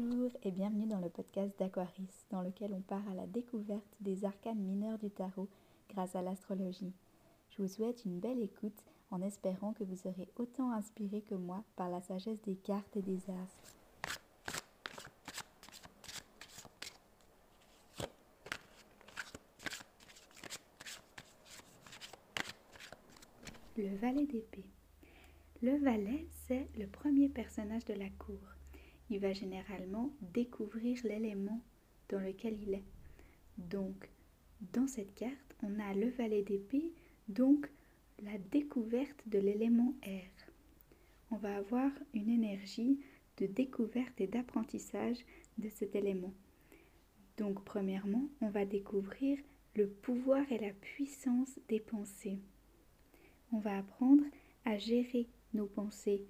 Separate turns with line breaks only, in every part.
Bonjour et bienvenue dans le podcast d'Aquaris, dans lequel on part à la découverte des arcanes mineurs du tarot grâce à l'astrologie. Je vous souhaite une belle écoute en espérant que vous serez autant inspiré que moi par la sagesse des cartes et des astres. Le valet d'épée. Le valet, c'est le premier personnage de la cour il va généralement découvrir l'élément dans lequel il est. Donc, dans cette carte, on a le valet d'épée, donc la découverte de l'élément air. On va avoir une énergie de découverte et d'apprentissage de cet élément. Donc, premièrement, on va découvrir le pouvoir et la puissance des pensées. On va apprendre à gérer nos pensées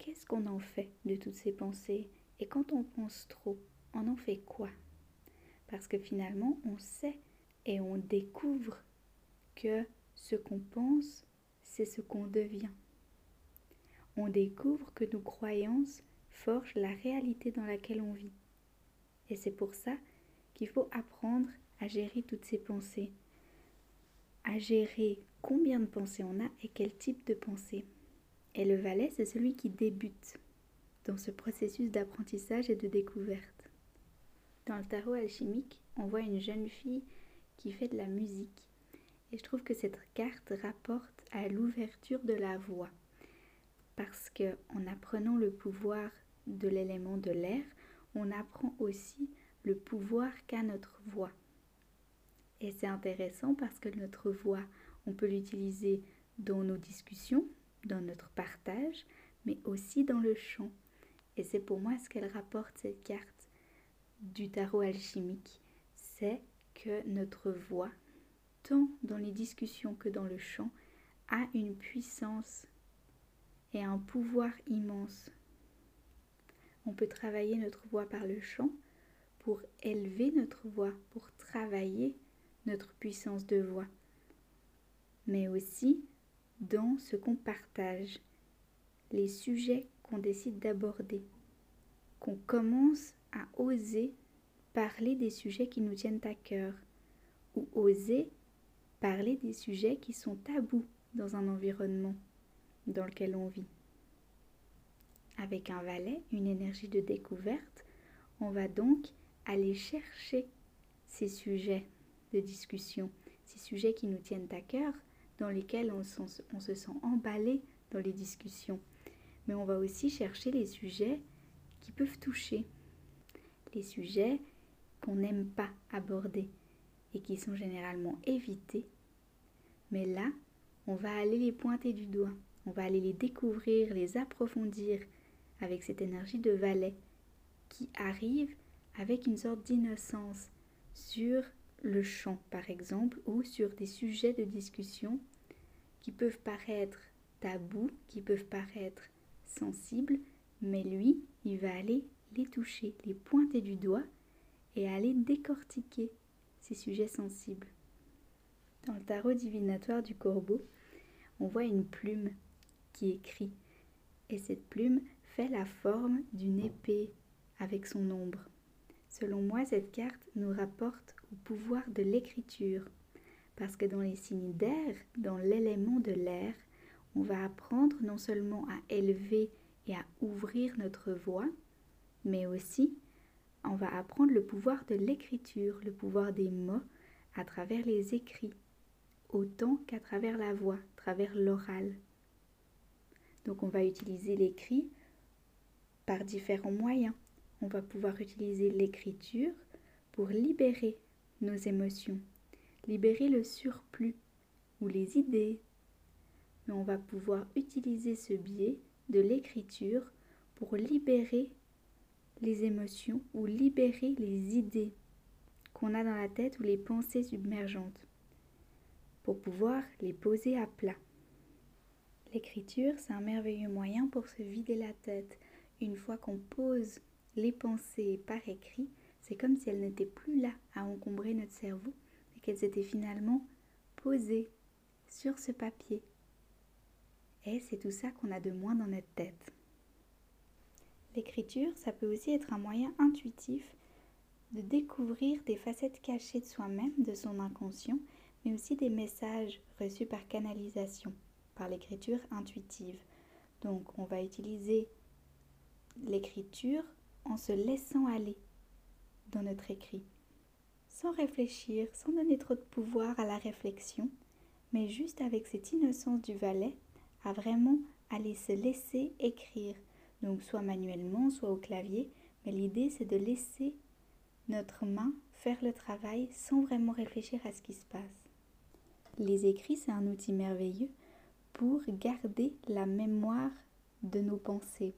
Qu'est-ce qu'on en fait de toutes ces pensées? Et quand on pense trop, on en fait quoi? Parce que finalement, on sait et on découvre que ce qu'on pense, c'est ce qu'on devient. On découvre que nos croyances forgent la réalité dans laquelle on vit. Et c'est pour ça qu'il faut apprendre à gérer toutes ces pensées, à gérer combien de pensées on a et quel type de pensée. Et le valet, c'est celui qui débute dans ce processus d'apprentissage et de découverte. Dans le tarot alchimique, on voit une jeune fille qui fait de la musique. Et je trouve que cette carte rapporte à l'ouverture de la voix. Parce que en apprenant le pouvoir de l'élément de l'air, on apprend aussi le pouvoir qu'a notre voix. Et c'est intéressant parce que notre voix, on peut l'utiliser dans nos discussions, dans notre partage, mais aussi dans le chant. Et c'est pour moi ce qu'elle rapporte cette carte du tarot alchimique, c'est que notre voix, tant dans les discussions que dans le chant, a une puissance et un pouvoir immense. On peut travailler notre voix par le chant pour élever notre voix, pour travailler notre puissance de voix, mais aussi dans ce qu'on partage, les sujets qu'on décide d'aborder, qu'on commence à oser parler des sujets qui nous tiennent à cœur, ou oser parler des sujets qui sont tabous dans un environnement dans lequel on vit. Avec un valet, une énergie de découverte, on va donc aller chercher ces sujets de discussion, ces sujets qui nous tiennent à cœur, dans lesquels on, se sent emballé dans les discussions. Mais on va aussi chercher les sujets qui peuvent toucher, les sujets qu'on n'aime pas aborder et qui sont généralement évités. Mais là, on va aller les pointer du doigt, on va aller les découvrir, les approfondir avec cette énergie de valet qui arrive avec une sorte d'innocence sur le chant par exemple ou sur des sujets de discussion qui peuvent paraître tabous, qui peuvent paraître sensibles, mais lui, il va aller les toucher, les pointer du doigt et aller décortiquer ces sujets sensibles. Dans le tarot divinatoire du corbeau, on voit une plume qui écrit, et cette plume fait la forme d'une épée avec son ombre. Selon moi, cette carte nous rapporte au pouvoir de l'écriture, parce que dans les signes d'air, dans l'élément de l'air, on va apprendre non seulement à élever et à ouvrir notre voix, mais aussi on va apprendre le pouvoir de l'écriture, le pouvoir des mots à travers les écrits, autant qu'à travers la voix, à travers l'oral. Donc on va utiliser l'écrit par différents moyens. On va pouvoir utiliser l'écriture pour libérer nos émotions, libérer le surplus ou les idées. Mais on va pouvoir utiliser ce biais de l'écriture pour libérer les émotions ou libérer les idées qu'on a dans la tête ou les pensées submergentes pour pouvoir les poser à plat. L'écriture, c'est un merveilleux moyen pour se vider la tête. Une fois qu'on pose les pensées par écrit, c'est comme si elles n'étaient plus là à encombrer notre cerveau qu'elles étaient finalement posées sur ce papier. Et c'est tout ça qu'on a de moins dans notre tête. L'écriture, ça peut aussi être un moyen intuitif de découvrir des facettes cachées de soi-même, de son inconscient, mais aussi des messages reçus par canalisation, par l'écriture intuitive. Donc on va utiliser l'écriture en se laissant aller dans notre écrit, sans réfléchir, sans donner trop de pouvoir à la réflexion, mais juste avec cette innocence du valet, à vraiment aller se laisser écrire, donc soit manuellement, soit au clavier, mais l'idée c'est de laisser notre main faire le travail sans vraiment réfléchir à ce qui se passe. Les écrits, c'est un outil merveilleux pour garder la mémoire de nos pensées,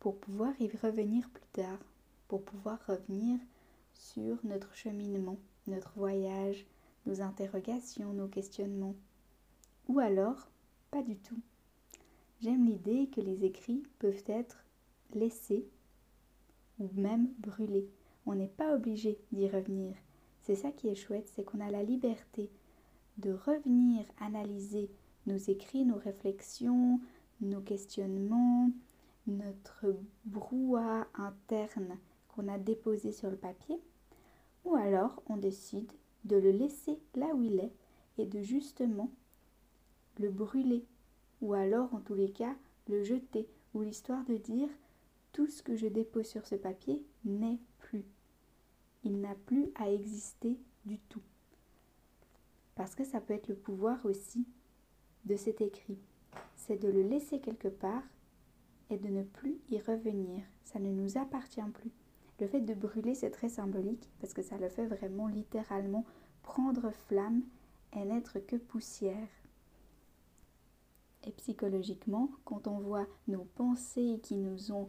pour pouvoir y revenir plus tard, pour pouvoir revenir sur notre cheminement, notre voyage, nos interrogations, nos questionnements. Ou alors, pas du tout. J'aime l'idée que les écrits peuvent être laissés ou même brûlés. On n'est pas obligé d'y revenir. C'est ça qui est chouette, c'est qu'on a la liberté de revenir analyser nos écrits, nos réflexions, nos questionnements, notre brouhaha interne a déposé sur le papier, ou alors on décide de le laisser là où il est et de justement le brûler, ou alors en tous les cas le jeter, ou l'histoire de dire tout ce que je dépose sur ce papier n'est plus. Il n'a plus à exister du tout. Parce que ça peut être le pouvoir aussi de cet écrit. C'est de le laisser quelque part et de ne plus y revenir. Ça ne nous appartient plus. Le fait de brûler, c'est très symbolique parce que ça le fait vraiment littéralement prendre flamme et n'être que poussière. Et psychologiquement, quand on voit nos pensées qui nous ont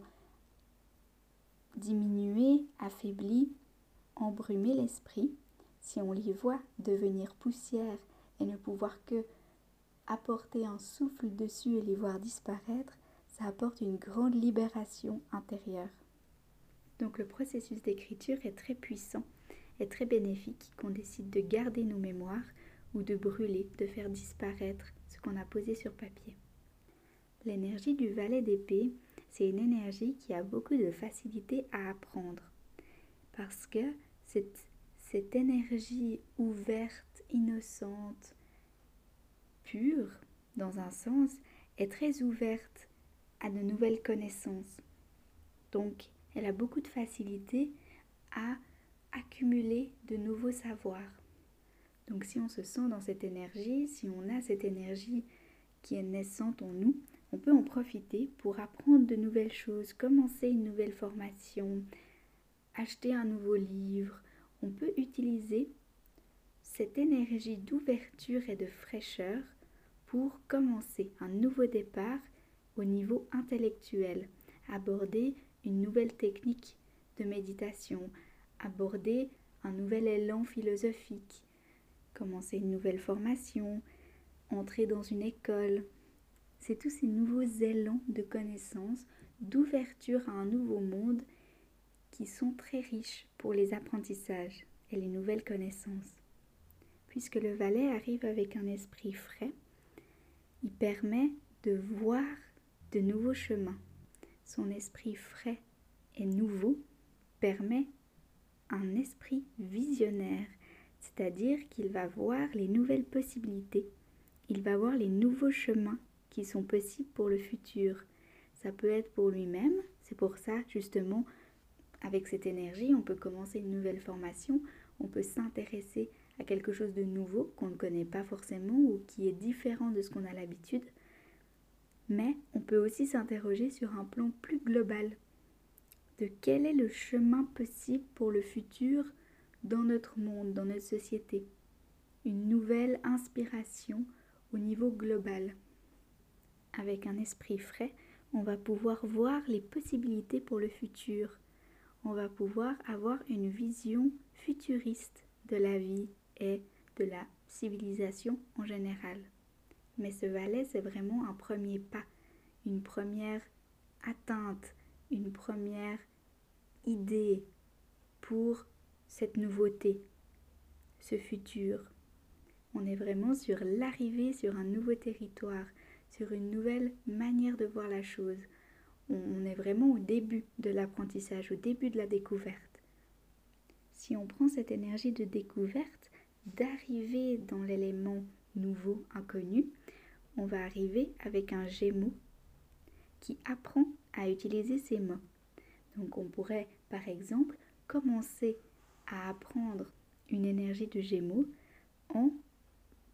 diminué, affaibli, embrumé l'esprit, si on les voit devenir poussière et ne pouvoir que apporter un souffle dessus et les voir disparaître, ça apporte une grande libération intérieure. Donc le processus d'écriture est très puissant et très bénéfique qu'on décide de garder nos mémoires ou de brûler, de faire disparaître ce qu'on a posé sur papier. L'énergie du valet d'épée, c'est une énergie qui a beaucoup de facilité à apprendre parce que cette cette énergie ouverte, innocente, pure, dans un sens, est très ouverte à de nouvelles connaissances. Donc, elle a beaucoup de facilité à accumuler de nouveaux savoirs. Donc, si on se sent dans cette énergie, si on a cette énergie qui est naissante en nous, on peut en profiter pour apprendre de nouvelles choses, commencer une nouvelle formation, acheter un nouveau livre, on peut utiliser cette énergie d'ouverture et de fraîcheur pour commencer un nouveau départ au niveau intellectuel, aborder une nouvelle technique de méditation, aborder un nouvel élan philosophique, commencer une nouvelle formation, entrer dans une école. C'est tous ces nouveaux élans de connaissance, d'ouverture à un nouveau monde qui sont très riches pour les apprentissages et les nouvelles connaissances. Puisque le valet arrive avec un esprit frais, il permet de voir de nouveaux chemins. Son esprit frais et nouveau permet un esprit visionnaire, c'est-à-dire qu'il va voir les nouvelles possibilités, il va voir les nouveaux chemins qui sont possibles pour le futur. Ça peut être pour lui-même, c'est pour ça justement avec cette énergie, on peut commencer une nouvelle formation, on peut s'intéresser à quelque chose de nouveau qu'on ne connaît pas forcément ou qui est différent de ce qu'on a l'habitude. Mais on peut aussi s'interroger sur un plan plus global de quel est le chemin possible pour le futur dans notre monde, dans notre société? Une nouvelle inspiration au niveau global. Avec un esprit frais, on va pouvoir voir les possibilités pour le futur, on va pouvoir avoir une vision futuriste de la vie et de la civilisation en général. Mais ce valet, c'est vraiment un premier pas, une première atteinte, une première idée pour cette nouveauté, ce futur. On est vraiment sur l'arrivée sur un nouveau territoire, sur une nouvelle manière de voir la chose. On est vraiment au début de l'apprentissage, au début de la découverte. Si on prend cette énergie de découverte, d'arriver dans l'élément nouveau, inconnu, on va arriver avec un gémeau qui apprend à utiliser ses mains. Donc on pourrait par exemple commencer à apprendre une énergie de gémeaux en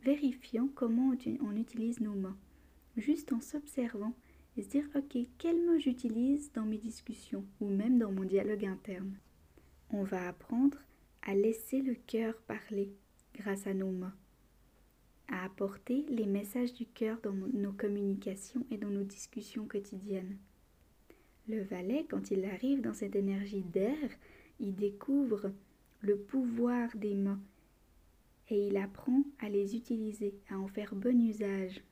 vérifiant comment on utilise nos mains, juste en s'observant et se dire ok, quels mots j'utilise dans mes discussions ou même dans mon dialogue interne. On va apprendre à laisser le cœur parler grâce à nos mains, à apporter les messages du cœur dans nos communications et dans nos discussions quotidiennes. Le valet, quand il arrive dans cette énergie d'air, il découvre le pouvoir des mains et il apprend à les utiliser, à en faire bon usage.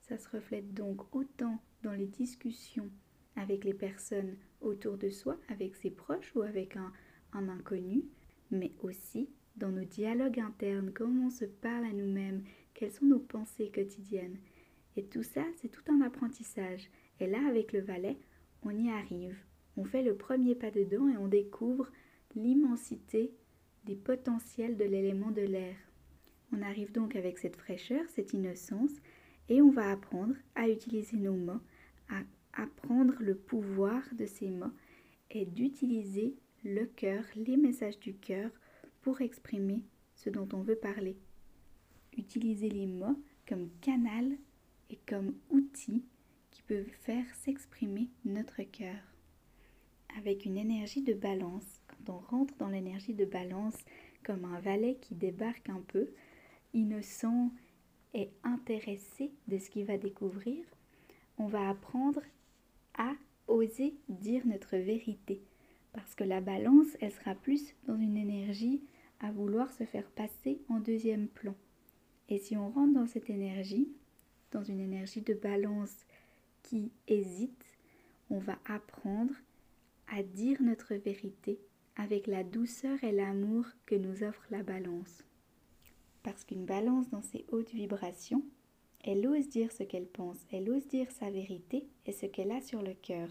Ça se reflète donc autant dans les discussions avec les personnes autour de soi, avec ses proches ou avec un, un inconnu, mais aussi dans nos dialogues internes, comment on se parle à nous-mêmes, quelles sont nos pensées quotidiennes? Et tout ça, c'est tout un apprentissage. Et là, avec le valet, on y arrive. On fait le premier pas dedans et on découvre l'immensité des potentiels de l'élément de l'air. On arrive donc avec cette fraîcheur, cette innocence, et on va apprendre à utiliser nos mots, à apprendre le pouvoir de ces mots et d'utiliser le cœur, les messages du cœur pour exprimer ce dont on veut parler. Utiliser les mots comme canal et comme outil qui peuvent faire s'exprimer notre cœur. Avec une énergie de balance, quand on rentre dans l'énergie de balance comme un valet qui débarque un peu, innocent et intéressé de ce qu'il va découvrir, on va apprendre à oser dire notre vérité. Parce que la balance, elle sera plus dans une énergie à vouloir se faire passer en deuxième plan. Et si on rentre dans cette énergie, dans une énergie de balance qui hésite, on va apprendre à dire notre vérité avec la douceur et l'amour que nous offre la balance. Parce qu'une balance dans ses hautes vibrations, elle ose dire ce qu'elle pense, elle ose dire sa vérité et ce qu'elle a sur le cœur,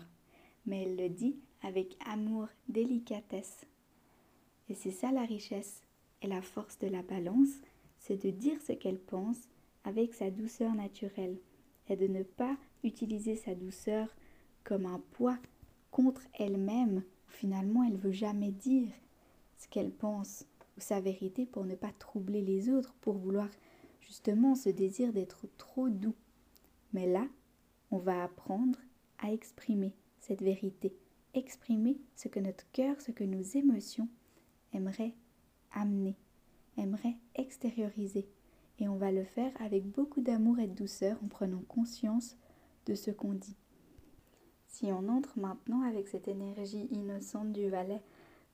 mais elle le dit avec amour, délicatesse. Et c'est ça la richesse et la force de la balance, c'est de dire ce qu'elle pense avec sa douceur naturelle et de ne pas utiliser sa douceur comme un poids contre elle-même. Finalement, elle veut jamais dire ce qu'elle pense ou sa vérité pour ne pas troubler les autres, pour vouloir justement ce désir d'être trop doux. Mais là, on va apprendre à exprimer cette vérité, exprimer ce que notre cœur, ce que nos émotions aimeraient amener, aimeraient extérioriser. Et on va le faire avec beaucoup d'amour et de douceur en prenant conscience de ce qu'on dit. Si on entre maintenant avec cette énergie innocente du valet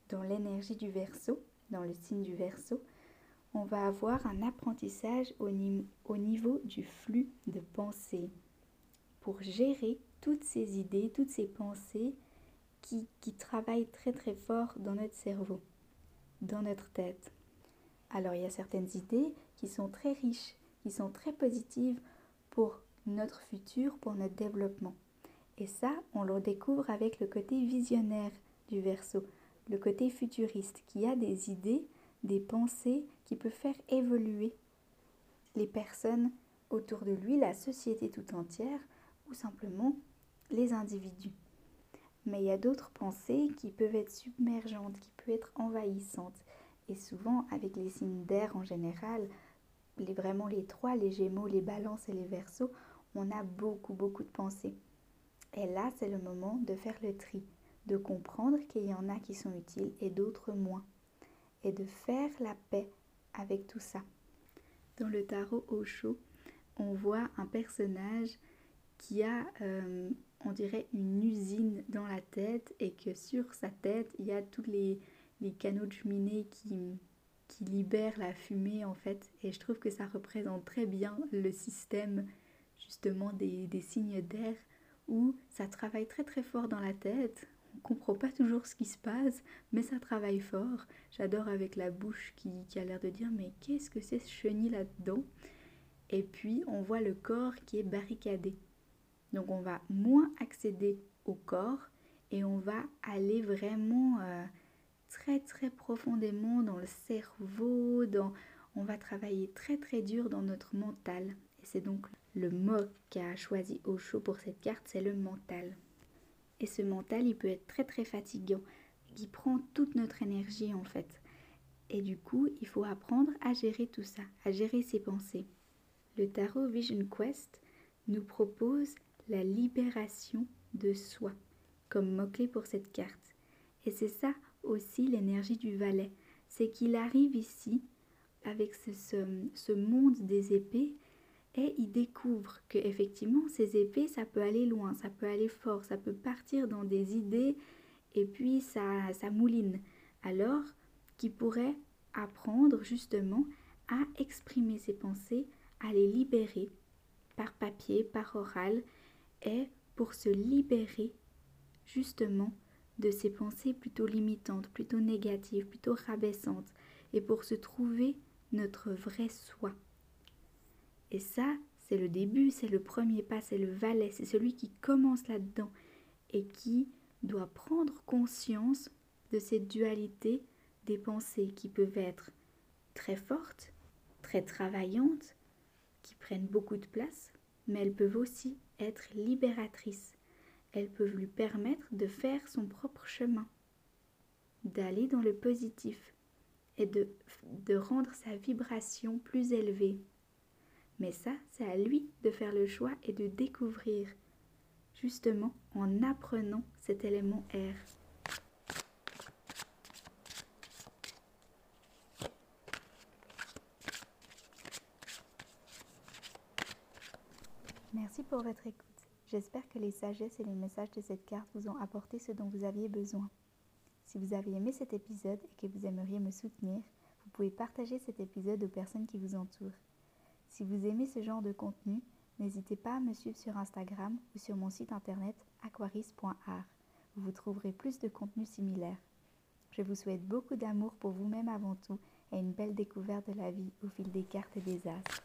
dans l'énergie du verso, dans le signe du verso, on va avoir un apprentissage au, au niveau du flux de pensée pour gérer toutes ces idées, toutes ces pensées qui, qui travaillent très très fort dans notre cerveau, dans notre tête. Alors il y a certaines idées qui sont très riches, qui sont très positives pour notre futur, pour notre développement. Et ça, on le découvre avec le côté visionnaire du verso, le côté futuriste, qui a des idées, des pensées qui peuvent faire évoluer les personnes autour de lui, la société tout entière, ou simplement les individus. Mais il y a d'autres pensées qui peuvent être submergentes, qui peuvent être envahissantes. Et souvent, avec les signes d'air en général, les, vraiment les trois, les gémeaux, les balances et les versos, on a beaucoup, beaucoup de pensées. Et là, c'est le moment de faire le tri, de comprendre qu'il y en a qui sont utiles et d'autres moins, et de faire la paix avec tout ça. Dans le tarot Osho, on voit un personnage qui a, euh, on dirait, une usine dans la tête et que sur sa tête, il y a tous les, les canaux de cheminée qui, qui libèrent la fumée en fait. Et je trouve que ça représente très bien le système justement des, des signes d'air où ça travaille très très fort dans la tête. On comprend pas toujours ce qui se passe, mais ça travaille fort. J'adore avec la bouche qui, qui a l'air de dire mais qu'est-ce que c'est ce chenille là-dedans? Et puis on voit le corps qui est barricadé. Donc on va moins accéder au corps et on va aller vraiment euh, très très profondément dans le cerveau, dans, on va travailler très très dur dans notre mental. Et c'est donc le mot qu'a choisi Osho pour cette carte, c'est le mental. Et ce mental, il peut être très très fatigant, qui prend toute notre énergie en fait. Et du coup, il faut apprendre à gérer tout ça, à gérer ses pensées. Le tarot Vision Quest nous propose la libération de soi comme mot-clé pour cette carte. Et c'est ça aussi l'énergie du valet. C'est qu'il arrive ici avec ce, ce, monde des épées et il découvre que effectivement ces épées ça peut aller loin, ça peut aller fort, ça peut partir dans des idées et puis ça, ça mouline. Alors qu'il pourrait apprendre justement à exprimer ses pensées, à les libérer par papier, par oral et pour se libérer justement de ces pensées plutôt limitantes, plutôt négatives, plutôt rabaissantes, et pour se trouver notre vrai soi. Et ça, c'est le début, c'est le premier pas, c'est le valet, c'est celui qui commence là-dedans et qui doit prendre conscience de cette dualité des pensées qui peuvent être très fortes, très travaillantes, qui prennent beaucoup de place, mais elles peuvent aussi être libératrices, elles peuvent lui permettre de faire son propre chemin, d'aller dans le positif et de rendre sa vibration plus élevée. Mais ça, c'est à lui de faire le choix et de découvrir, justement en apprenant cet élément R. pour votre écoute. J'espère que les sagesses et les messages de cette carte vous ont apporté ce dont vous aviez besoin. Si vous avez aimé cet épisode et que vous aimeriez me soutenir, vous pouvez partager cet épisode aux personnes qui vous entourent. Si vous aimez ce genre de contenu, n'hésitez pas à me suivre sur Instagram ou sur mon site internet aquaris.art vous trouverez plus de contenu similaire. Je vous souhaite beaucoup d'amour pour vous-même avant tout et une belle découverte de la vie au fil des cartes et des astres.